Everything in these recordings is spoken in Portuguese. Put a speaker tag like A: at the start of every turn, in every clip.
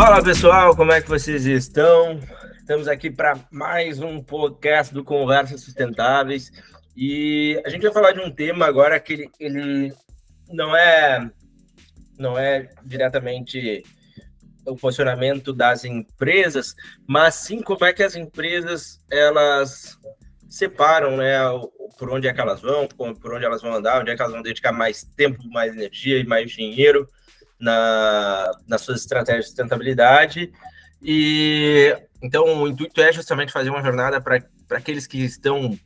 A: Fala pessoal, como é que vocês estão? Estamos aqui para mais um podcast do Conversas Sustentáveis e a gente vai falar de um tema agora que ele, ele não é não é diretamente o posicionamento das empresas, mas sim como é que as empresas elas separam, né, por onde é que elas vão, por onde elas vão andar, onde é que elas vão dedicar mais tempo, mais energia e mais dinheiro na, nas suas estratégias de sustentabilidade. E então o intuito é justamente fazer uma jornada para aqueles que estão,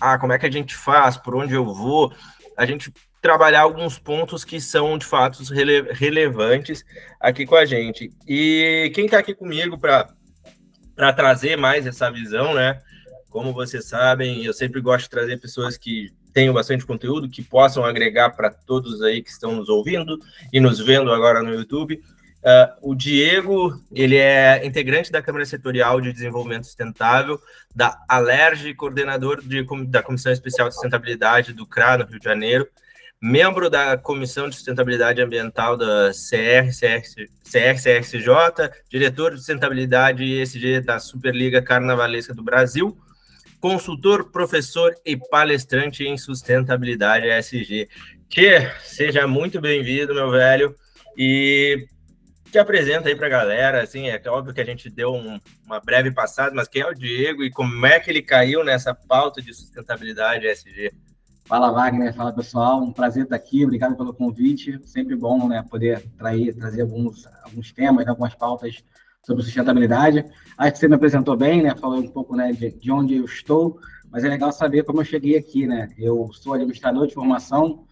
A: ah, como é que a gente faz, por onde eu vou, a gente trabalhar alguns pontos que são de fato rele relevantes aqui com a gente. E quem está aqui comigo para trazer mais essa visão, né? Como vocês sabem, eu sempre gosto de trazer pessoas que tenham bastante conteúdo, que possam agregar para todos aí que estão nos ouvindo e nos vendo agora no YouTube. Uh, o Diego, ele é integrante da Câmara Setorial de Desenvolvimento Sustentável, da Alerj, coordenador de, da Comissão Especial de Sustentabilidade do CRA, no Rio de Janeiro, membro da Comissão de Sustentabilidade Ambiental da CR, CRCSJ, diretor de Sustentabilidade ESG da Superliga Carnavalesca do Brasil, consultor, professor e palestrante em sustentabilidade ESG. Que seja muito bem-vindo, meu velho, e te apresenta aí para a galera, assim, é óbvio que a gente deu um, uma breve passada, mas quem é o Diego e como é que ele caiu nessa pauta de sustentabilidade ESG?
B: Fala Wagner, fala pessoal, um prazer estar aqui, obrigado pelo convite, sempre bom né, poder trair, trazer alguns, alguns temas, né, algumas pautas sobre sustentabilidade. Acho que você me apresentou bem, né? Falou um pouco né, de, de onde eu estou, mas é legal saber como eu cheguei aqui, né? Eu sou administrador de formação,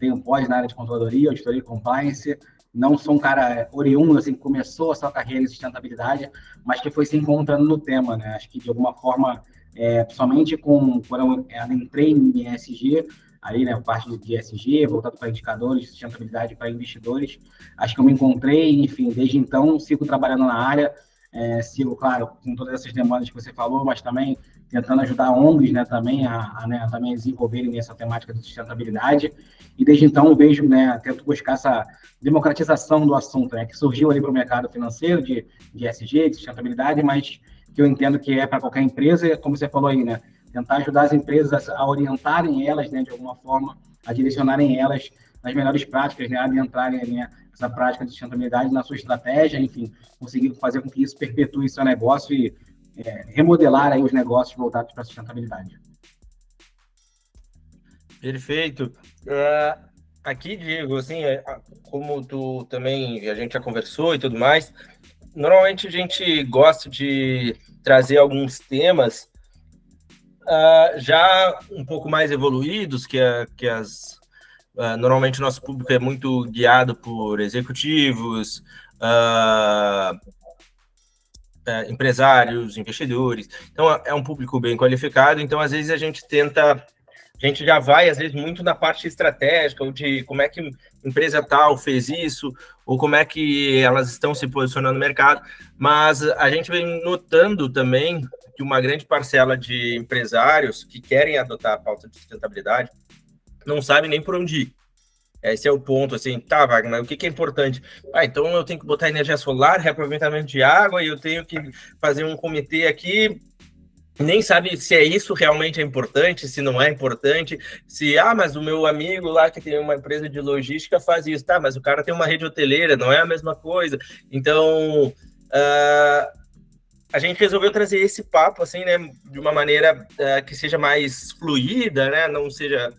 B: tenho pós na área de controladoria, auditoria e compliance. Não sou um cara oriundo, assim, que começou a sua carreira em sustentabilidade, mas que foi se encontrando no tema, né? Acho que de alguma forma, é, somente com quando eu entrei em ESG, aí, né, parte de ESG, voltado para indicadores, sustentabilidade para investidores. Acho que eu me encontrei, enfim, desde então sigo trabalhando na área, é, sigo, claro, com todas essas demandas que você falou, mas também tentando ajudar ONGs, né, também a, a, né, também a desenvolverem essa temática de sustentabilidade. E desde então vejo, né, tento buscar essa democratização do assunto, né, que surgiu ali para o mercado financeiro de, de ESG, de sustentabilidade, mas que eu entendo que é para qualquer empresa, como você falou aí, né, tentar ajudar as empresas a orientarem elas, né, de alguma forma, a direcionarem elas nas melhores práticas, né, adentrarem né, essa prática de sustentabilidade na sua estratégia, enfim, conseguir fazer com que isso perpetue seu negócio e é, remodelar aí os negócios voltados para a sustentabilidade.
A: Perfeito. Uh, aqui, Diego, assim, é, como tu também, a gente já conversou e tudo mais, normalmente a gente gosta de trazer alguns temas uh, já um pouco mais evoluídos que, a, que as. Uh, normalmente o nosso público é muito guiado por executivos, uh, empresários, investidores. Então é um público bem qualificado. Então às vezes a gente tenta a gente já vai, às vezes, muito na parte estratégica, ou de como é que empresa tal fez isso, ou como é que elas estão se posicionando no mercado. Mas a gente vem notando também que uma grande parcela de empresários que querem adotar a pauta de sustentabilidade não sabe nem por onde ir. Esse é o ponto, assim, tá, Wagner, o que, que é importante? Ah, então eu tenho que botar energia solar, reaproveitamento de água, e eu tenho que fazer um comitê aqui, nem sabe se é isso realmente é importante, se não é importante, se, ah, mas o meu amigo lá que tem uma empresa de logística faz isso, tá, mas o cara tem uma rede hoteleira, não é a mesma coisa. Então, uh, a gente resolveu trazer esse papo, assim, né, de uma maneira uh, que seja mais fluida, né, não seja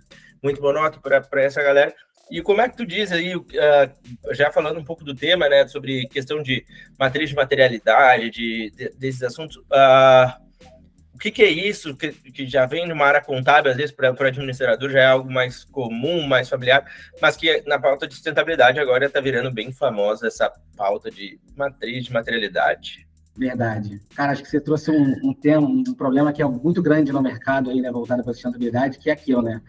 A: muito monótono para essa galera. E como é que tu diz aí, uh, já falando um pouco do tema, né, sobre questão de matriz de materialidade, de, de desses assuntos, uh, o que, que, é isso que, que, já vem de uma área contábil, às vezes para o administrador já é algo mais comum, mais familiar, mas que na pauta de sustentabilidade agora está virando bem famosa essa pauta de matriz de materialidade.
B: Verdade. Cara, acho que você trouxe um, um tema, um problema que é muito grande no mercado aí, né, voltado para a sustentabilidade, que é aquilo, né?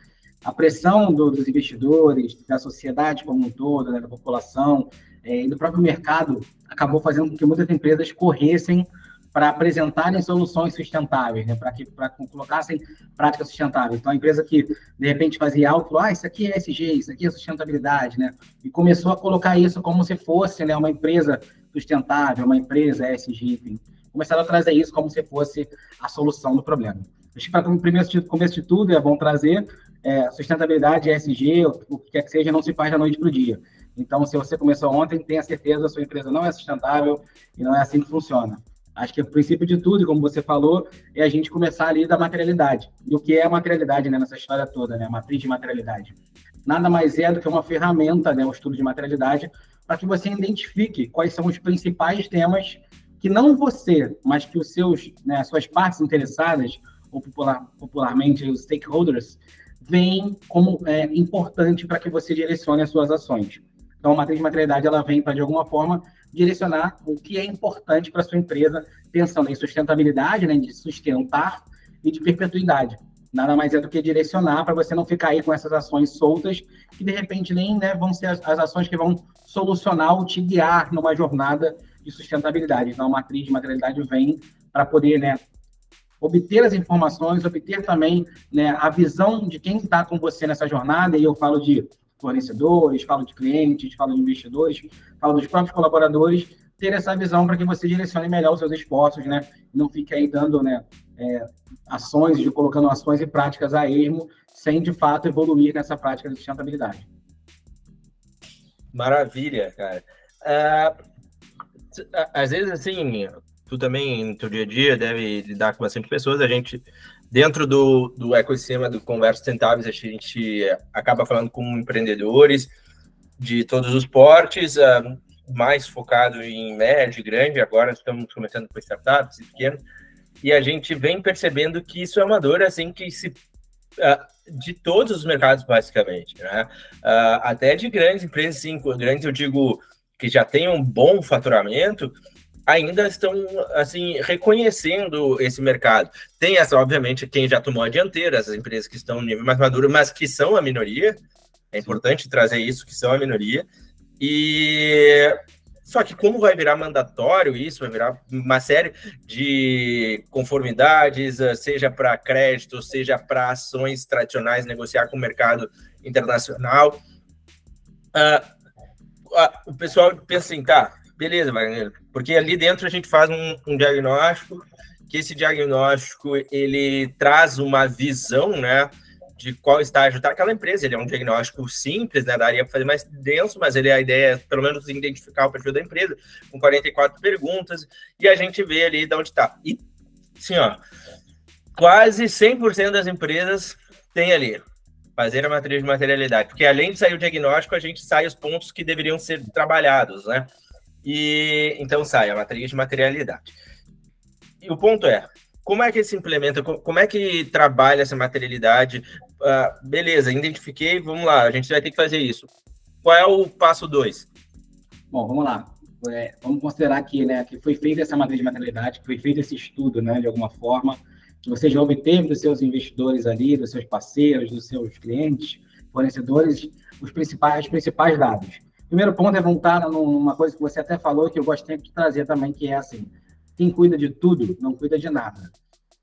B: A pressão do, dos investidores, da sociedade como um todo, né, da população é, e do próprio mercado acabou fazendo com que muitas empresas corressem para apresentarem soluções sustentáveis, né? para que para colocassem práticas sustentáveis. Então, a empresa que de repente fazia algo, falou, ah, isso aqui é SG, isso aqui é sustentabilidade, né? E começou a colocar isso como se fosse né, uma empresa sustentável, uma empresa SG, enfim. Começaram a trazer isso como se fosse a solução do problema. Acho que para o primeiro começo de tudo é bom trazer é, sustentabilidade, ESG, o que quer que seja, não se faz da noite para o dia. Então, se você começou ontem, tenha certeza sua empresa não é sustentável e não é assim que funciona. Acho que o princípio de tudo, como você falou, é a gente começar ali da materialidade. E o que é a materialidade né, nessa história toda, né? A matriz de materialidade. Nada mais é do que uma ferramenta, né, o estudo de materialidade, para que você identifique quais são os principais temas que não você, mas que os seus, né, suas partes interessadas, ou popular, popularmente os stakeholders, veem como é, importante para que você direcione as suas ações. Então, a matriz de materialidade ela vem para, de alguma forma, direcionar o que é importante para sua empresa, pensando em sustentabilidade, né, de sustentar e de perpetuidade. Nada mais é do que direcionar para você não ficar aí com essas ações soltas, que de repente nem né, vão ser as, as ações que vão solucionar ou te guiar numa jornada de sustentabilidade. Então, a matriz de materialidade vem para poder né, obter as informações, obter também né, a visão de quem está com você nessa jornada, e eu falo de fornecedores, falo de clientes, falo de investidores, falo dos próprios colaboradores, ter essa visão para que você direcione melhor os seus esforços, né? Não fique aí dando né, é, ações, de colocando ações e práticas a esmo, sem de fato evoluir nessa prática de sustentabilidade.
A: Maravilha, cara. Uh, às vezes, assim, tu também, no teu dia a dia, deve lidar com bastante pessoas, a gente dentro do, do ecossistema do Conversas Tentáveis, a gente acaba falando com empreendedores de todos os portes, uh, mais focado em médio e grande, agora estamos começando com startups e pequenos, e a gente vem percebendo que isso é uma dor assim que se uh, de todos os mercados basicamente, né? Uh, até de grandes empresas, sim, grandes eu digo que já têm um bom faturamento, ainda estão assim reconhecendo esse mercado. Tem essa, obviamente, quem já tomou a dianteira, as empresas que estão no nível mais maduro, mas que são a minoria. É importante trazer isso, que são a minoria. E só que como vai virar mandatório isso, vai virar uma série de conformidades, seja para crédito, seja para ações tradicionais, negociar com o mercado internacional. Uh, uh, o pessoal pensa assim, tá, beleza, Wagner, porque ali dentro a gente faz um, um, diagnóstico, que esse diagnóstico ele traz uma visão, né, de qual estágio está aquela empresa. Ele é um diagnóstico simples, né, daria para fazer mais denso, mas ele a ideia é pelo menos identificar o perfil da empresa com 44 perguntas e a gente vê ali de onde está. E assim, ó, quase 100% das empresas tem ali fazer a matriz de materialidade, porque além de sair o diagnóstico, a gente sai os pontos que deveriam ser trabalhados, né? E então sai a matriz de materialidade. E o ponto é, como é que se implementa, como é que trabalha essa materialidade? Uh, beleza, identifiquei, vamos lá, a gente vai ter que fazer isso. Qual é o passo 2?
B: Bom, vamos lá. É, vamos considerar aqui, né, que foi feita essa matriz de materialidade, que foi feito esse estudo, né, de alguma forma, que você já obteve dos seus investidores ali, dos seus parceiros, dos seus clientes, fornecedores, os principais, os principais dados primeiro ponto é voltar numa coisa que você até falou, que eu sempre de trazer também, que é assim, quem cuida de tudo, não cuida de nada.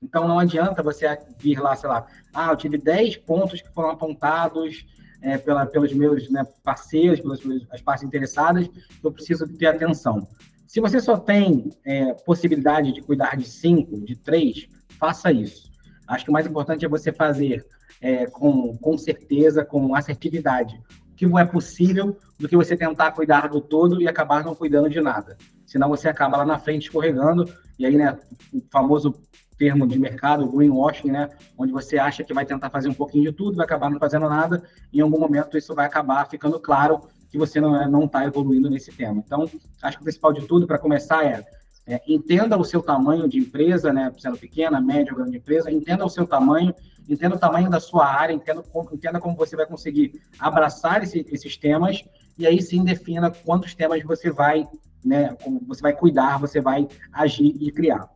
B: Então, não adianta você vir lá, sei lá, ah, eu tive 10 pontos que foram apontados é, pela, pelos meus né, parceiros, pelas, pelas partes interessadas, eu preciso ter atenção. Se você só tem é, possibilidade de cuidar de cinco, de três, faça isso. Acho que o mais importante é você fazer é, com, com certeza, com assertividade que é possível do que você tentar cuidar do todo e acabar não cuidando de nada. Senão você acaba lá na frente escorregando, e aí, né, o famoso termo de mercado, greenwashing, né, onde você acha que vai tentar fazer um pouquinho de tudo, vai acabar não fazendo nada, em algum momento isso vai acabar ficando claro que você não é, está evoluindo nesse tema. Então, acho que o principal de tudo, para começar, é, é, entenda o seu tamanho de empresa, né, sendo pequena, média ou grande empresa, entenda o seu tamanho entenda o tamanho da sua área, entenda, entenda como você vai conseguir abraçar esse, esses temas e aí sim defina quantos temas você vai, né, como você vai cuidar, você vai agir e criar.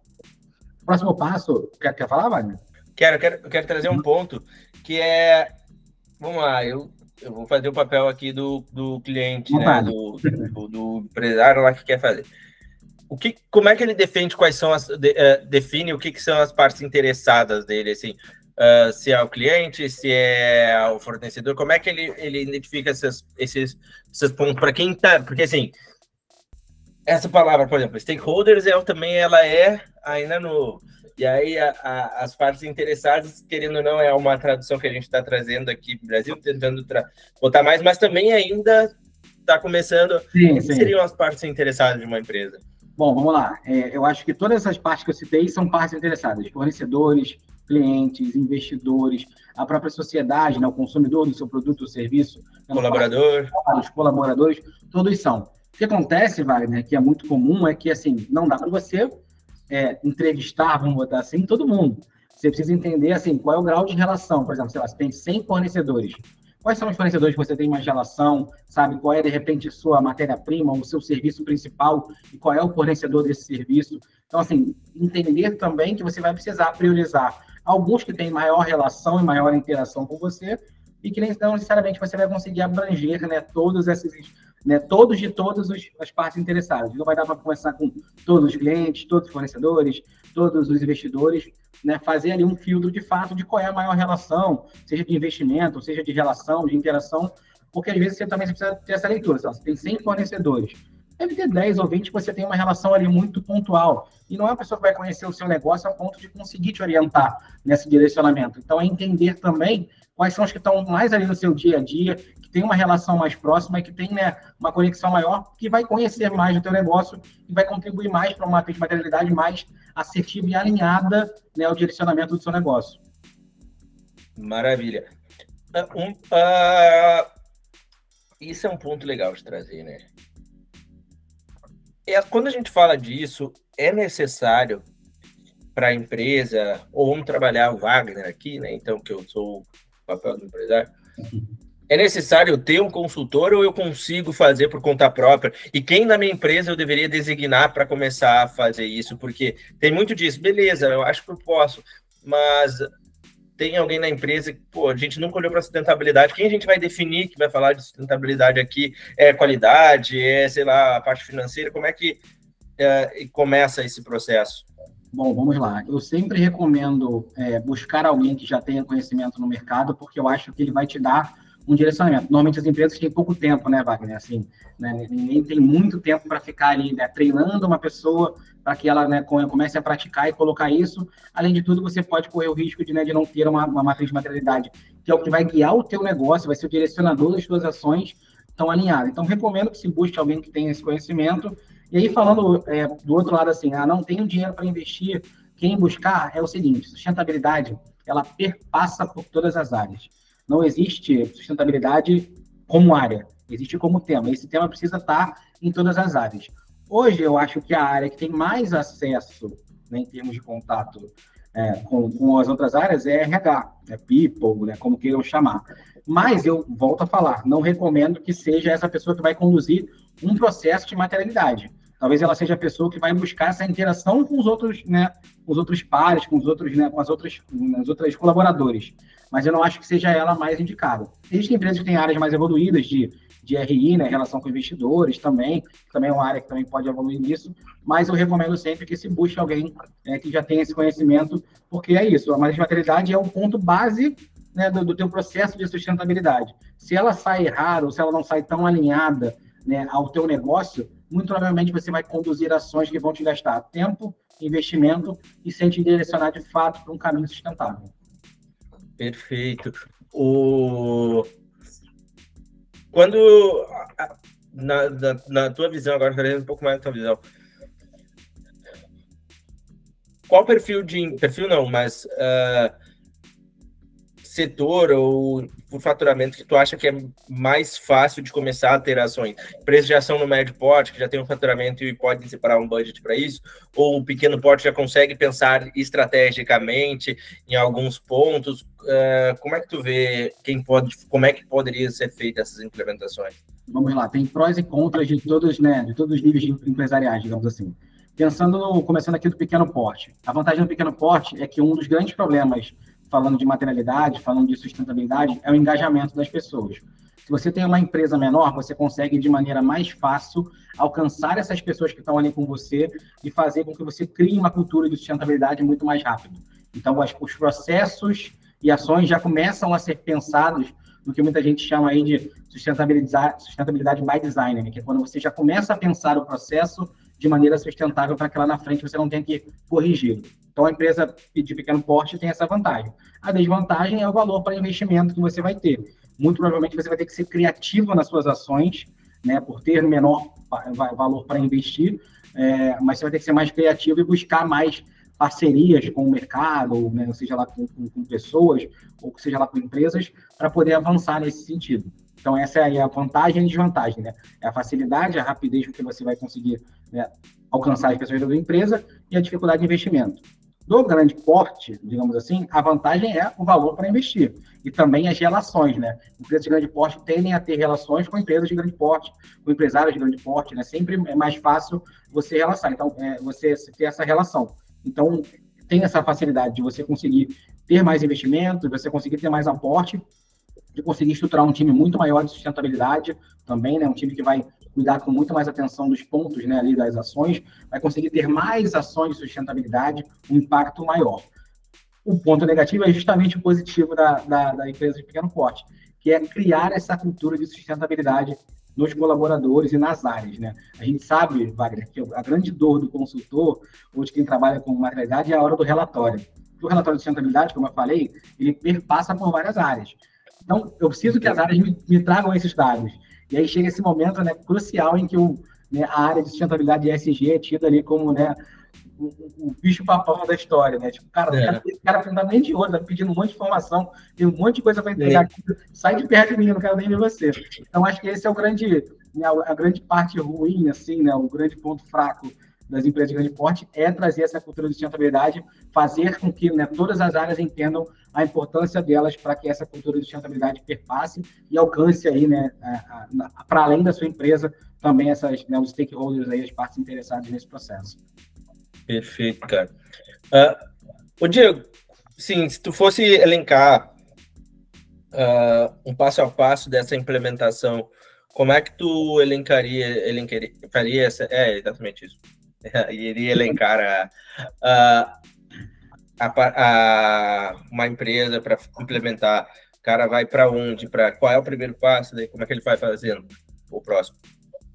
B: Próximo passo, quer, quer falar, Wagner?
A: Quero, quero, quero trazer um ponto que é, vamos lá, eu, eu vou fazer o papel aqui do, do cliente, né, do, do, do empresário lá que quer fazer o que, como é que ele defende quais são as de, uh, define o que, que, são as partes interessadas dele, assim, uh, se é o cliente, se é o fornecedor, como é que ele, ele identifica esses, esses, esses pontos para quem tá, porque assim, essa palavra, por exemplo, stakeholders, ela também ela é ainda no e aí a, a, as partes interessadas, querendo ou não, é uma tradução que a gente está trazendo aqui no Brasil, tentando botar mais, mas também ainda está começando. Sim, sim. seriam as partes interessadas de uma empresa?
B: Bom, vamos lá. É, eu acho que todas essas partes que eu citei são partes interessadas: fornecedores, clientes, investidores, a própria sociedade, né, o consumidor do seu produto ou serviço,
A: né, colaborador,
B: os colaboradores, todos são. O que acontece, Wagner, que é muito comum, é que assim não dá para você é, entrevistar, vamos botar assim, todo mundo. Você precisa entender assim qual é o grau de relação. Por exemplo, sei lá, você tem 100 fornecedores. Quais são os fornecedores que você tem mais relação? Sabe qual é, de repente, sua matéria-prima, o seu serviço principal e qual é o fornecedor desse serviço? Então, assim, entender também que você vai precisar priorizar alguns que têm maior relação e maior interação com você e que não necessariamente você vai conseguir abranger né, todos esses né, todos de todas as partes interessadas. Não vai dar para conversar com todos os clientes, todos os fornecedores, todos os investidores, né, fazer ali um filtro de fato de qual é a maior relação, seja de investimento, seja de relação, de interação, porque às vezes você também precisa ter essa leitura. Você tem 100 fornecedores, deve ter 10 ou 20 que você tem uma relação ali muito pontual. E não é uma pessoa que vai conhecer o seu negócio a ponto de conseguir te orientar nesse direcionamento. Então, é entender também quais são os que estão mais ali no seu dia a dia, tem uma relação mais próxima e que tem né, uma conexão maior, que vai conhecer mais do teu negócio e vai contribuir mais para uma materialidade mais assertiva e alinhada né, ao direcionamento do seu negócio.
A: Maravilha. Uh, um, uh, isso é um ponto legal de trazer, né? É, quando a gente fala disso, é necessário para a empresa, ou vamos trabalhar o Wagner aqui, né? Então, que eu sou o papel do empresário. É necessário ter um consultor ou eu consigo fazer por conta própria? E quem na minha empresa eu deveria designar para começar a fazer isso? Porque tem muito disso, beleza, eu acho que eu posso, mas tem alguém na empresa que, pô, a gente nunca olhou para sustentabilidade. Quem a gente vai definir que vai falar de sustentabilidade aqui? É qualidade, é, sei lá, a parte financeira? Como é que é, começa esse processo?
B: Bom, vamos lá. Eu sempre recomendo é, buscar alguém que já tenha conhecimento no mercado, porque eu acho que ele vai te dar um direcionamento. Normalmente as empresas têm pouco tempo, né, Wagner? Assim, né, ninguém tem muito tempo para ficar ali né, treinando uma pessoa para que ela né, comece a praticar e colocar isso. Além de tudo, você pode correr o risco de, né, de não ter uma, uma matriz de materialidade, que é o que vai guiar o teu negócio, vai ser o direcionador das suas ações estão alinhadas. Então, recomendo que se busque alguém que tenha esse conhecimento. E aí, falando é, do outro lado, assim, ah, não tenho dinheiro para investir, quem buscar é o seguinte, sustentabilidade, ela perpassa por todas as áreas. Não existe sustentabilidade como área, existe como tema. Esse tema precisa estar em todas as áreas. Hoje, eu acho que a área que tem mais acesso, né, em termos de contato é, com, com, as outras áreas, é RH, é people, né, como queiram chamar. Mas eu volto a falar, não recomendo que seja essa pessoa que vai conduzir um processo de materialidade. Talvez ela seja a pessoa que vai buscar essa interação com os outros, né, com os outros pares, com os outros, né, com as outras, as outras colaboradores mas eu não acho que seja ela mais indicada. Existem empresas que têm áreas mais evoluídas de, de RI, né, relação com investidores também, que também é uma área que também pode evoluir nisso, mas eu recomendo sempre que se busque alguém é, que já tenha esse conhecimento, porque é isso, a matriz de materialidade é o ponto base né, do, do teu processo de sustentabilidade. Se ela sai errada ou se ela não sai tão alinhada né, ao teu negócio, muito provavelmente você vai conduzir ações que vão te gastar tempo, investimento e sem te direcionar de fato para um caminho sustentável.
A: Perfeito. O... Quando, na, na, na tua visão, agora querendo um pouco mais da tua visão, qual perfil de. Perfil não, mas uh, setor ou por faturamento que tu acha que é mais fácil de começar a ter ações? Preço de ação no médio porte, que já tem um faturamento e pode separar um budget para isso, ou o pequeno porte já consegue pensar estrategicamente em alguns pontos? Uh, como é que tu vê quem pode, como é que poderia ser feita essas implementações?
B: Vamos lá, tem prós e contras de todos, né, de todos os níveis empresariais, digamos assim. Pensando no, começando aqui do pequeno porte. A vantagem do pequeno porte é que um dos grandes problemas falando de materialidade, falando de sustentabilidade, é o engajamento das pessoas. Se você tem uma empresa menor, você consegue de maneira mais fácil alcançar essas pessoas que estão ali com você e fazer com que você crie uma cultura de sustentabilidade muito mais rápido. Então, os processos e ações já começam a ser pensados no que muita gente chama aí de sustentabilidade, sustentabilidade by design, né? que é quando você já começa a pensar o processo de maneira sustentável para que lá na frente você não tenha que corrigir. Então, a empresa de pequeno porte tem essa vantagem. A desvantagem é o valor para investimento que você vai ter. Muito provavelmente você vai ter que ser criativo nas suas ações, né, por ter menor valor para investir, é, mas você vai ter que ser mais criativo e buscar mais parcerias com o mercado, ou, né, seja lá com, com, com, pessoas, ou seja lá com empresas, para poder avançar nesse sentido. Então, essa é a vantagem e desvantagem, né? É a facilidade, a rapidez com que você vai conseguir né, alcançar as pessoas da empresa e a dificuldade de investimento. Do grande porte, digamos assim, a vantagem é o valor para investir e também as relações, né? Empresas de grande porte tendem a ter relações com empresas de grande porte, com empresários de grande porte, né? Sempre é mais fácil você relacionar, então, é, você ter essa relação. Então, tem essa facilidade de você conseguir ter mais investimento, de você conseguir ter mais aporte, de conseguir estruturar um time muito maior de sustentabilidade também, né? Um time que vai cuidar com muito mais atenção dos pontos, né, ali das ações, vai conseguir ter mais ações de sustentabilidade, um impacto maior. O ponto negativo é justamente o positivo da, da, da empresa de pequeno porte, que é criar essa cultura de sustentabilidade nos colaboradores e nas áreas, né? A gente sabe, Wagner, que a grande dor do consultor ou de quem trabalha com materialidade é a hora do relatório. O relatório de sustentabilidade, como eu falei, ele perpassa por várias áreas. Então, eu preciso que as áreas me, me tragam esses dados. E aí chega esse momento né, crucial em que o, né, a área de sustentabilidade ESG é tida ali como né, o, o bicho-papão da história, né? Tipo, cara, é. esse cara não tá nem de olho, tá pedindo um monte de informação, tem um monte de coisa para entregar. É. Sai de perto de mim, não quero nem ver você. Então, acho que esse é o grande, né, a grande parte ruim, assim, né? O grande ponto fraco das empresas de grande porte é trazer essa cultura de sustentabilidade, fazer com que né, todas as áreas entendam a importância delas para que essa cultura de sustentabilidade perpasse e alcance aí, né, para além da sua empresa, também essas, né, os stakeholders aí, as partes interessadas nesse processo.
A: Perfeito, cara. Uh, o Diego, sim, se tu fosse elencar uh, um passo a passo dessa implementação, como é que tu elencaria, elencaria faria essa, é exatamente isso, iria elencar a, a, a uma empresa para implementar, o cara vai para onde, para qual é o primeiro passo, daí como é que ele vai fazendo o próximo?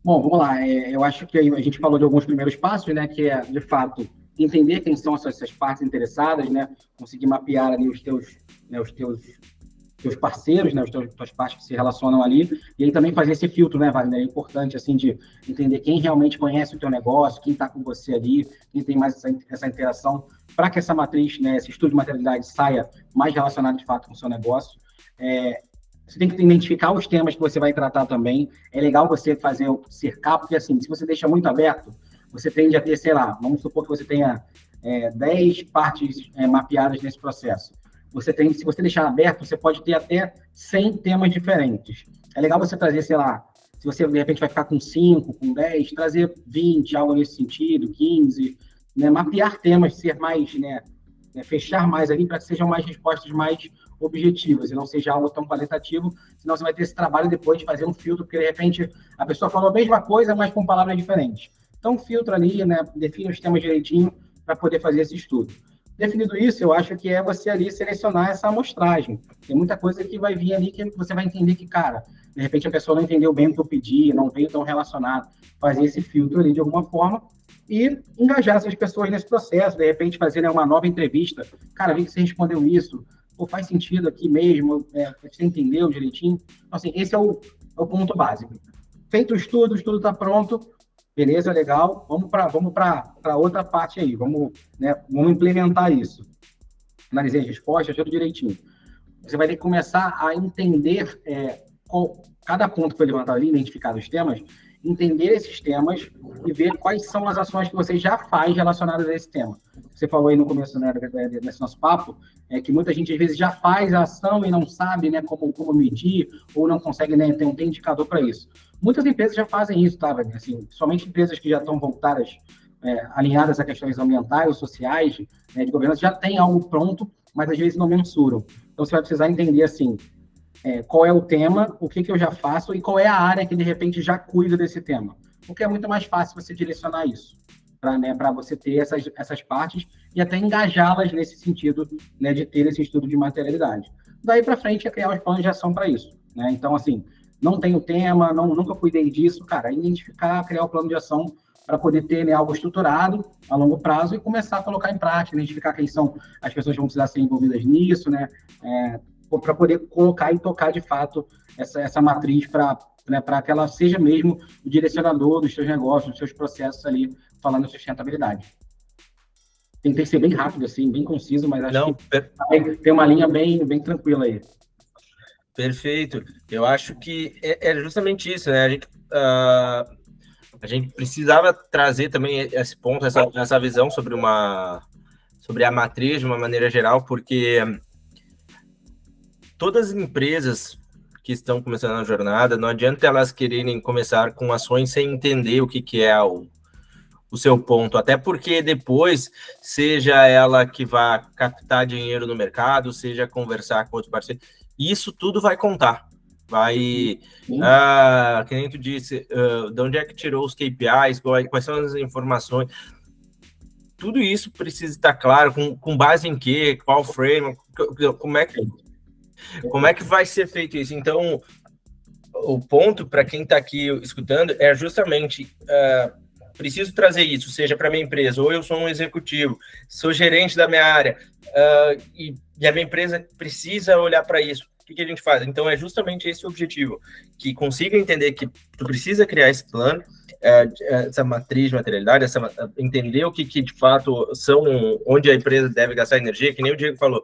B: Bom, vamos lá. É, eu acho que a gente falou de alguns primeiros passos, né? Que é, de fato, entender quem são essas, partes interessadas, né? Conseguir mapear ali os teus, né, os teus, teus parceiros, né? Os teus, tuas partes que se relacionam ali. E aí também fazer esse filtro, né, Wagner? É importante, assim, de entender quem realmente conhece o teu negócio, quem está com você ali, quem tem mais essa, essa interação, para que essa matriz, né, esse estudo de materialidade saia mais relacionado, de fato, com o seu negócio. É, você tem que identificar os temas que você vai tratar também. É legal você fazer cercar, porque assim, se você deixa muito aberto, você tende a ter, sei lá, vamos supor que você tenha é, 10 partes é, mapeadas nesse processo. Você tem, se você deixar aberto, você pode ter até 100 temas diferentes. É legal você trazer, sei lá, se você de repente vai ficar com 5, com 10, trazer 20, algo nesse sentido, 15, né? mapear temas, ser mais, né, né fechar mais ali para que sejam mais respostas mais objetivas e não seja algo tão qualitativo, senão você vai ter esse trabalho depois de fazer um filtro, porque de repente a pessoa falou a mesma coisa, mas com palavras diferentes. Então, filtra ali, né, define os temas direitinho para poder fazer esse estudo. Definido isso, eu acho que é você ali selecionar essa amostragem. Tem muita coisa que vai vir ali que você vai entender que, cara, de repente a pessoa não entendeu bem o que eu pedi, não veio tão relacionado. Fazer esse filtro ali de alguma forma e engajar essas pessoas nesse processo. De repente fazer né, uma nova entrevista. Cara, vi que você respondeu isso pô, faz sentido aqui mesmo, é, você entendeu direitinho. Então, assim, esse é o, é o ponto básico. Feito o estudo, o estudo está pronto, beleza, legal, vamos para vamos outra parte aí, vamos, né, vamos implementar isso. Analisei as respostas, tudo direitinho. Você vai ter que começar a entender é, qual, cada ponto que foi levantado ali, identificar os temas, entender esses temas e ver quais são as ações que você já faz relacionadas a esse tema. Você falou aí no começo né, desse nosso papo, é que muita gente às vezes já faz a ação e não sabe né, como, como medir ou não consegue né, ter um indicador para isso. Muitas empresas já fazem isso, tá, assim, somente empresas que já estão voltadas, é, alinhadas a questões ambientais sociais, né, de governança, já tem algo pronto, mas às vezes não mensuram. Então você vai precisar entender assim, é, qual é o tema, o que, que eu já faço e qual é a área que de repente já cuida desse tema. Porque é muito mais fácil você direcionar isso para né, você ter essas, essas partes e até engajá-las nesse sentido né, de ter esse estudo de materialidade. Daí para frente é criar os planos de ação para isso. Né? Então, assim, não tenho tema, não, nunca cuidei disso, cara, identificar, criar o plano de ação para poder ter né, algo estruturado a longo prazo e começar a colocar em prática, identificar quem são as pessoas que vão precisar ser envolvidas nisso, né? É, para poder colocar e tocar de fato essa, essa matriz para né, que ela seja mesmo o direcionador dos seus negócios, dos seus processos ali, falando em sustentabilidade. Tentei ser bem rápido, assim, bem conciso, mas acho Não, que tem uma linha bem, bem tranquila aí.
A: Perfeito. Eu acho que é, é justamente isso, né? A gente, uh, a gente precisava trazer também esse ponto, essa, essa visão sobre uma sobre a matriz de uma maneira geral, porque todas as empresas que estão começando a jornada, não adianta elas quererem começar com ações sem entender o que, que é o, o seu ponto, até porque depois, seja ela que vá captar dinheiro no mercado, seja conversar com outros parceiros, isso tudo vai contar. Vai, ah, que nem tu disse, uh, de onde é que tirou os KPIs, quais são as informações. Tudo isso precisa estar claro, com, com base em quê, qual frame, como é que como é que vai ser feito isso? Então, o ponto para quem está aqui escutando é justamente uh, preciso trazer isso, seja para minha empresa, ou eu sou um executivo, sou gerente da minha área, uh, e, e, a minha empresa precisa olhar para isso que, que a gente faz? Então, é justamente esse o objetivo, que consiga entender que tu precisa criar esse plano, é, essa matriz de materialidade, essa, entender o que, que, de fato são, onde a empresa deve gastar energia, que nem o Diego falou,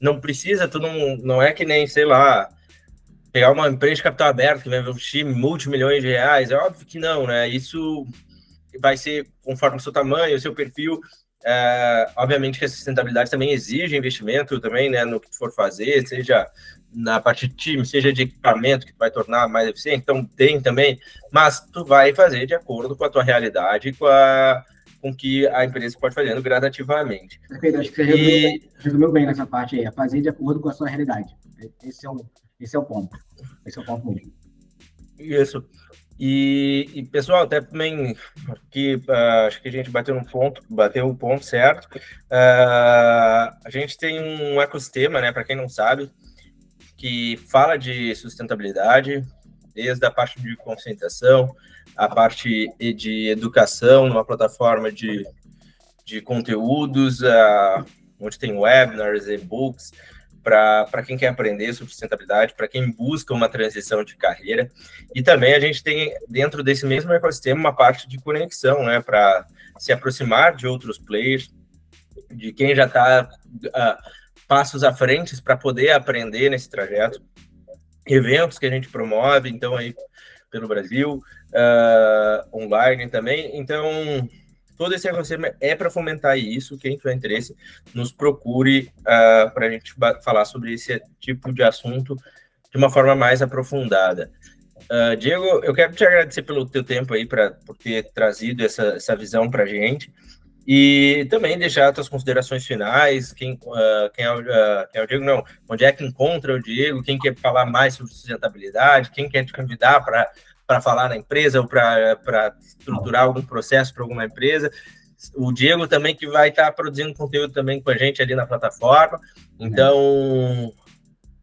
A: não precisa, tu não, não é que nem, sei lá, pegar uma empresa de capital aberto que vai investir multimilhões de reais, é óbvio que não, né? Isso vai ser conforme o seu tamanho, o seu perfil, é, obviamente que a sustentabilidade também exige investimento também, né, no que for fazer, seja na parte de time, seja de equipamento que vai tornar mais eficiente, então tem também, mas tu vai fazer de acordo com a tua realidade, com a com que a empresa pode fazendo gradativamente.
B: Perfeito, acho que você resumiu, resumiu bem nessa parte aí, é fazer de acordo com a sua realidade. Esse é o, esse é o ponto. Esse é o ponto mesmo.
A: Isso. E, e, pessoal, até também que uh, acho que a gente bateu um ponto, bateu o ponto certo. Uh, a gente tem um ecossistema, né? Para quem não sabe, que fala de sustentabilidade, desde a parte de conscientização, a parte de educação, numa plataforma de, de conteúdos, uh, onde tem webinars, e-books, para quem quer aprender sobre sustentabilidade, para quem busca uma transição de carreira. E também a gente tem, dentro desse mesmo ecossistema, uma parte de conexão, né, para se aproximar de outros players, de quem já está uh, passos à frente para poder aprender nesse trajeto. Eventos que a gente promove, então, aí pelo Brasil, uh, online também. Então, todo esse ecossistema é para fomentar isso. Quem tiver interesse, nos procure uh, para a gente falar sobre esse tipo de assunto de uma forma mais aprofundada. Uh, Diego, eu quero te agradecer pelo teu tempo aí, pra, por ter trazido essa, essa visão para a gente. E também deixar suas considerações finais, quem, uh, quem, é o, uh, quem, é o, Diego, não, onde é que encontra o Diego, quem quer falar mais sobre sustentabilidade, quem quer te convidar para falar na empresa ou para estruturar algum processo para alguma empresa. O Diego também que vai estar tá produzindo conteúdo também com a gente ali na plataforma. Então,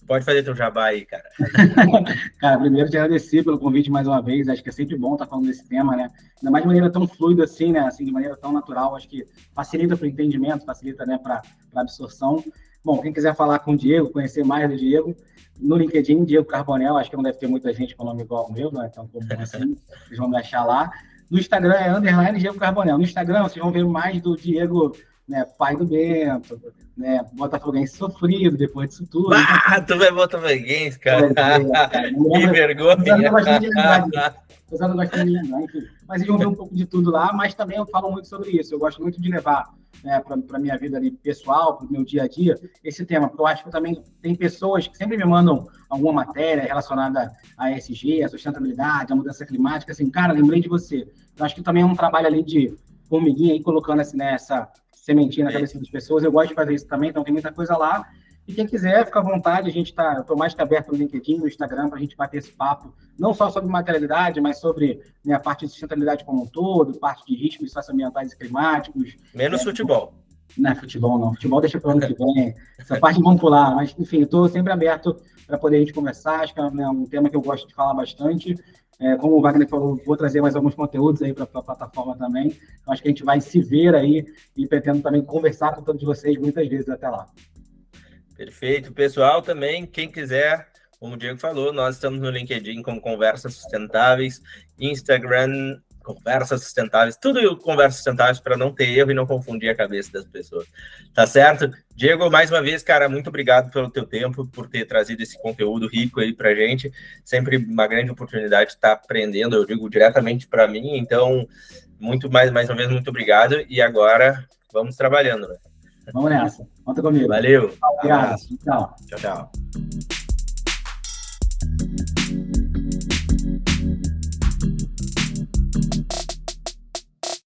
A: Pode fazer teu jabá aí, cara.
B: cara, primeiro te agradecer pelo convite mais uma vez. Acho que é sempre bom estar falando desse tema, né? Ainda mais de maneira tão fluida assim, né? Assim, de maneira tão natural. Acho que facilita para o entendimento, facilita, né, para a absorção. Bom, quem quiser falar com o Diego, conhecer mais do Diego, no LinkedIn, Diego Carbonel, acho que não deve ter muita gente com nome igual ao meu, né? Então, como assim, vocês vão me achar lá. No Instagram é underline Diego Carbonel. No Instagram, vocês vão ver mais do Diego né, pai do Bento, né, Botafoguense sofrido depois disso tudo.
A: Ah, tu vai Botafoguense, cara. cara. que vergonha.
B: Apesar de eu gostar de lembrar, enfim. Mas eles vão ver um pouco de tudo lá, mas também eu falo muito sobre isso. Eu gosto muito de levar né, para a minha vida ali pessoal, para o meu dia a dia, esse tema, porque eu acho que também tem pessoas que sempre me mandam alguma matéria relacionada a ESG, a sustentabilidade, a mudança climática, assim, cara, lembrei de você. Eu acho que também é um trabalho ali de formiguinha aí colocando assim, nessa sementinha na cabeça das pessoas. Eu gosto de fazer isso também, então tem muita coisa lá. E quem quiser, fica à vontade, a gente está, eu estou mais que aberto no LinkedIn, no Instagram, para a gente bater esse papo, não só sobre materialidade, mas sobre né, a parte de sustentabilidade como um todo, parte de riscos socioambientais e climáticos.
A: Menos é, futebol.
B: Não é futebol, não. Futebol deixa para o ano que vem. Essa parte vamos pular. Mas, enfim, estou sempre aberto para poder a gente conversar. Acho que é né, um tema que eu gosto de falar bastante. É, como o Wagner falou, vou trazer mais alguns conteúdos aí para a plataforma também. Então, acho que a gente vai se ver aí e pretendo também conversar com todos vocês muitas vezes até lá.
A: Perfeito. Pessoal, também, quem quiser, como o Diego falou, nós estamos no LinkedIn como Conversas Sustentáveis, Instagram, Conversas Sustentáveis, tudo Conversas Sustentáveis para não ter erro e não confundir a cabeça das pessoas. Tá certo? Diego, mais uma vez, cara, muito obrigado pelo teu tempo, por ter trazido esse conteúdo rico aí para gente. Sempre uma grande oportunidade de estar aprendendo, eu digo diretamente para mim, então, muito mais, mais uma vez, muito obrigado. E agora, vamos trabalhando, né?
B: Vamos nessa. Conta comigo.
A: Valeu.
B: Obrigado. Tchau.
A: Tchau, tchau.